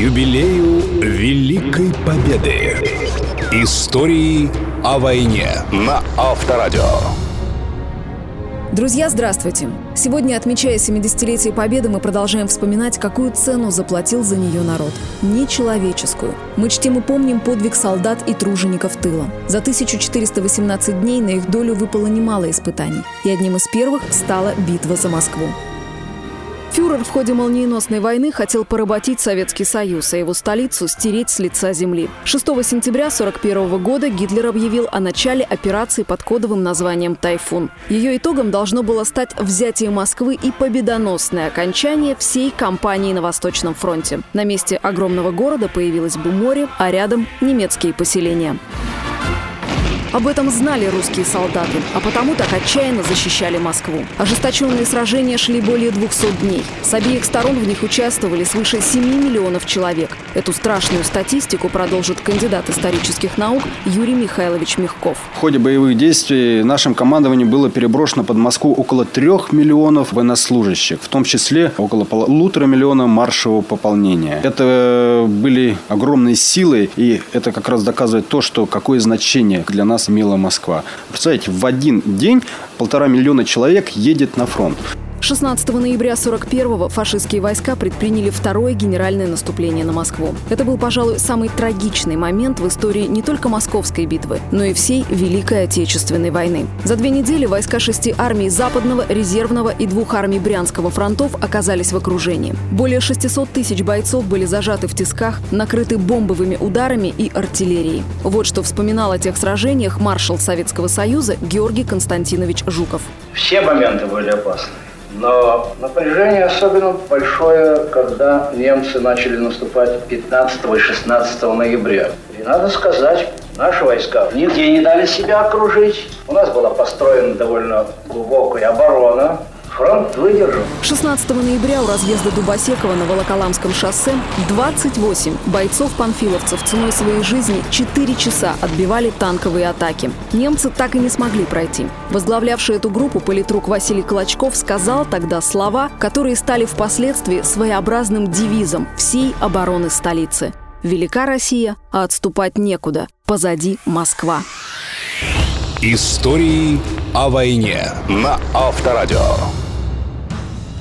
юбилею Великой Победы. Истории о войне на Авторадио. Друзья, здравствуйте! Сегодня, отмечая 70-летие Победы, мы продолжаем вспоминать, какую цену заплатил за нее народ. Нечеловеческую. Мы чтим и помним подвиг солдат и тружеников тыла. За 1418 дней на их долю выпало немало испытаний. И одним из первых стала битва за Москву. Фюрер в ходе молниеносной войны хотел поработить Советский Союз, а его столицу стереть с лица земли. 6 сентября 1941 года Гитлер объявил о начале операции под кодовым названием «Тайфун». Ее итогом должно было стать взятие Москвы и победоносное окончание всей кампании на Восточном фронте. На месте огромного города появилось бы море, а рядом – немецкие поселения. Об этом знали русские солдаты, а потому так отчаянно защищали Москву. Ожесточенные сражения шли более 200 дней. С обеих сторон в них участвовали свыше 7 миллионов человек. Эту страшную статистику продолжит кандидат исторических наук Юрий Михайлович Мягков. В ходе боевых действий нашим командованием было переброшено под Москву около 3 миллионов военнослужащих, в том числе около полутора миллиона маршевого пополнения. Это были огромные силы, и это как раз доказывает то, что какое значение для нас нас имела Москва. Представляете, в один день полтора миллиона человек едет на фронт. 16 ноября 41-го фашистские войска предприняли второе генеральное наступление на Москву. Это был, пожалуй, самый трагичный момент в истории не только Московской битвы, но и всей Великой Отечественной войны. За две недели войска шести армий Западного, Резервного и двух армий Брянского фронтов оказались в окружении. Более 600 тысяч бойцов были зажаты в тисках, накрыты бомбовыми ударами и артиллерией. Вот что вспоминал о тех сражениях маршал Советского Союза Георгий Константинович Жуков. Все моменты были опасны. Но напряжение особенно большое, когда немцы начали наступать 15 и 16 ноября. И надо сказать, наши войска нигде не дали себя окружить. У нас была построена довольно глубокая оборона, Фронт выдержал. 16 ноября у разъезда Дубосекова на Волоколамском шоссе 28 бойцов-панфиловцев ценой своей жизни 4 часа отбивали танковые атаки. Немцы так и не смогли пройти. Возглавлявший эту группу политрук Василий Клочков сказал тогда слова, которые стали впоследствии своеобразным девизом всей обороны столицы. «Велика Россия, а отступать некуда. Позади Москва». Истории о войне на Авторадио.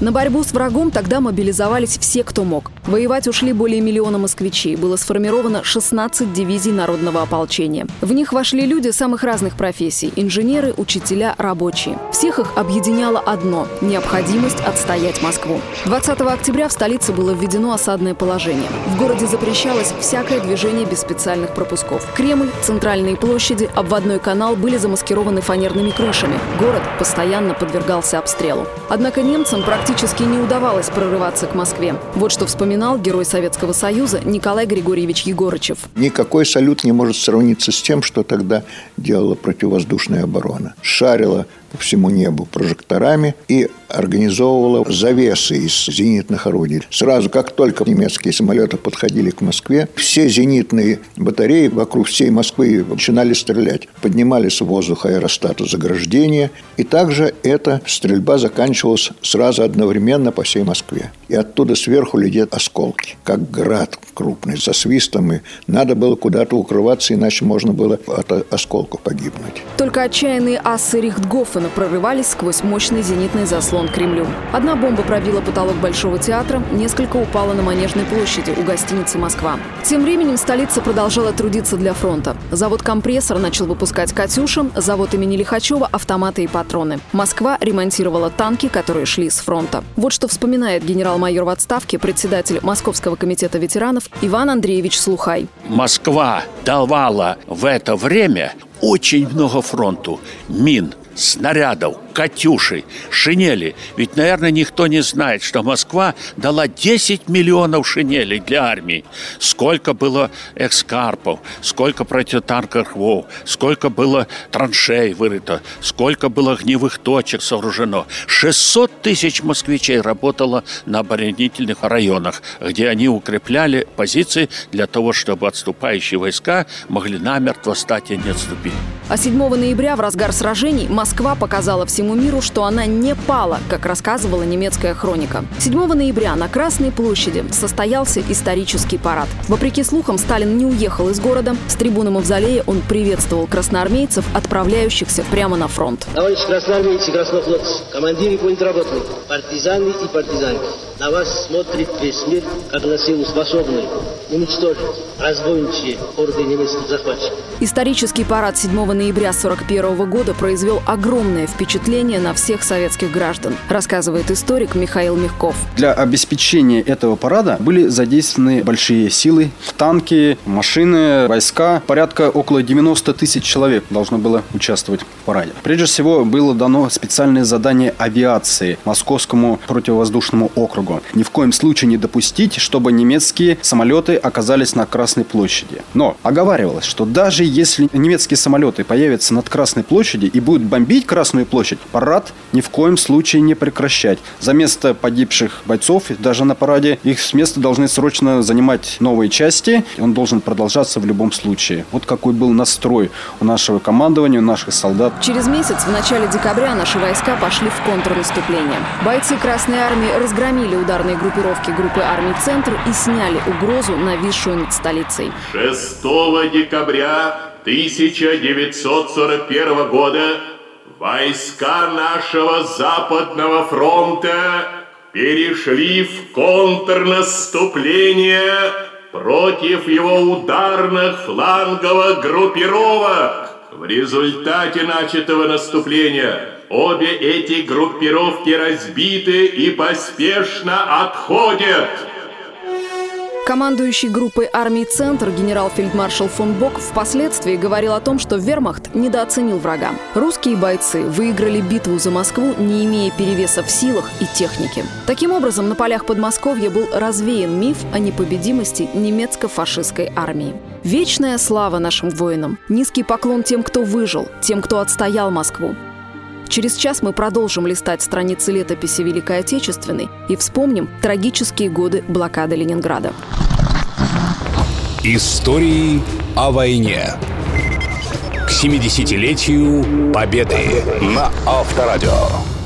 На борьбу с врагом тогда мобилизовались все, кто мог. Воевать ушли более миллиона москвичей. Было сформировано 16 дивизий народного ополчения. В них вошли люди самых разных профессий – инженеры, учителя, рабочие. Всех их объединяло одно – необходимость отстоять Москву. 20 октября в столице было введено осадное положение. В городе запрещалось всякое движение без специальных пропусков. Кремль, центральные площади, обводной канал были замаскированы фанерными крышами. Город постоянно подвергался обстрелу. Однако немцам практически практически не удавалось прорываться к Москве. Вот что вспоминал герой Советского Союза Николай Григорьевич Егорычев. Никакой салют не может сравниться с тем, что тогда делала противовоздушная оборона. Шарила по всему небу прожекторами и организовывала завесы из зенитных орудий. Сразу, как только немецкие самолеты подходили к Москве, все зенитные батареи вокруг всей Москвы начинали стрелять. Поднимались в воздух аэростаты заграждения, и также эта стрельба заканчивалась сразу одновременно по всей Москве. И оттуда сверху летят осколки, как град крупный, со свистом, и надо было куда-то укрываться, иначе можно было от осколков погибнуть. Только отчаянные асы Рихтгофена прорывались сквозь мощный зенитный заслон заслон Кремлю. Одна бомба пробила потолок Большого театра, несколько упало на Манежной площади у гостиницы «Москва». Тем временем столица продолжала трудиться для фронта. Завод «Компрессор» начал выпускать «Катюша», завод имени Лихачева – автоматы и патроны. Москва ремонтировала танки, которые шли с фронта. Вот что вспоминает генерал-майор в отставке, председатель Московского комитета ветеранов Иван Андреевич Слухай. Москва давала в это время очень много фронту мин, снарядов, «Катюши», шинели. Ведь, наверное, никто не знает, что Москва дала 10 миллионов шинелей для армии. Сколько было экскарпов, сколько противотанковых рвов, сколько было траншей вырыто, сколько было огневых точек сооружено. 600 тысяч москвичей работало на оборонительных районах, где они укрепляли позиции для того, чтобы отступающие войска могли намертво стать и не отступить. А 7 ноября в разгар сражений Москва Москва показала всему миру, что она не пала, как рассказывала немецкая хроника. 7 ноября на Красной площади состоялся исторический парад. Вопреки слухам, Сталин не уехал из города. С трибуны Мавзолея он приветствовал красноармейцев, отправляющихся прямо на фронт. Товарищ красноармейцы, краснофлотцы, командиры политработных, партизаны и партизанки, на вас смотрит весь мир, как на силу способную уничтожить разбойничьи орды немецких захватчиков. Исторический парад 7 ноября 1941 года произвел огромное впечатление на всех советских граждан, рассказывает историк Михаил Мягков. Для обеспечения этого парада были задействованы большие силы, танки, машины, войска. Порядка около 90 тысяч человек должно было участвовать в параде. Прежде всего, было дано специальное задание авиации Московскому противовоздушному округу. Ни в коем случае не допустить, чтобы немецкие самолеты оказались на Красной площади. Но оговаривалось, что даже если немецкие самолеты появятся над Красной площади и будут бомбить Красную площадь, парад ни в коем случае не прекращать. За место погибших бойцов, даже на параде, их с места должны срочно занимать новые части. Он должен продолжаться в любом случае. Вот какой был настрой у нашего командования, у наших солдат. Через месяц, в начале декабря, наши войска пошли в контрнаступление. Бойцы Красной Армии разгромили ударные группировки группы армий «Центр» и сняли угрозу, нависшую над столицей. 6 декабря 1941 года войска нашего Западного фронта перешли в контрнаступление против его ударных фланговых группировок. В результате начатого наступления обе эти группировки разбиты и поспешно отходят. Командующий группой армий «Центр» генерал-фельдмаршал фон Бок впоследствии говорил о том, что вермахт недооценил врага. Русские бойцы выиграли битву за Москву, не имея перевеса в силах и технике. Таким образом, на полях Подмосковья был развеян миф о непобедимости немецко-фашистской армии. Вечная слава нашим воинам, низкий поклон тем, кто выжил, тем, кто отстоял Москву. Через час мы продолжим листать страницы летописи Великой Отечественной и вспомним трагические годы блокады Ленинграда. Истории о войне. К 70-летию Победы на Авторадио.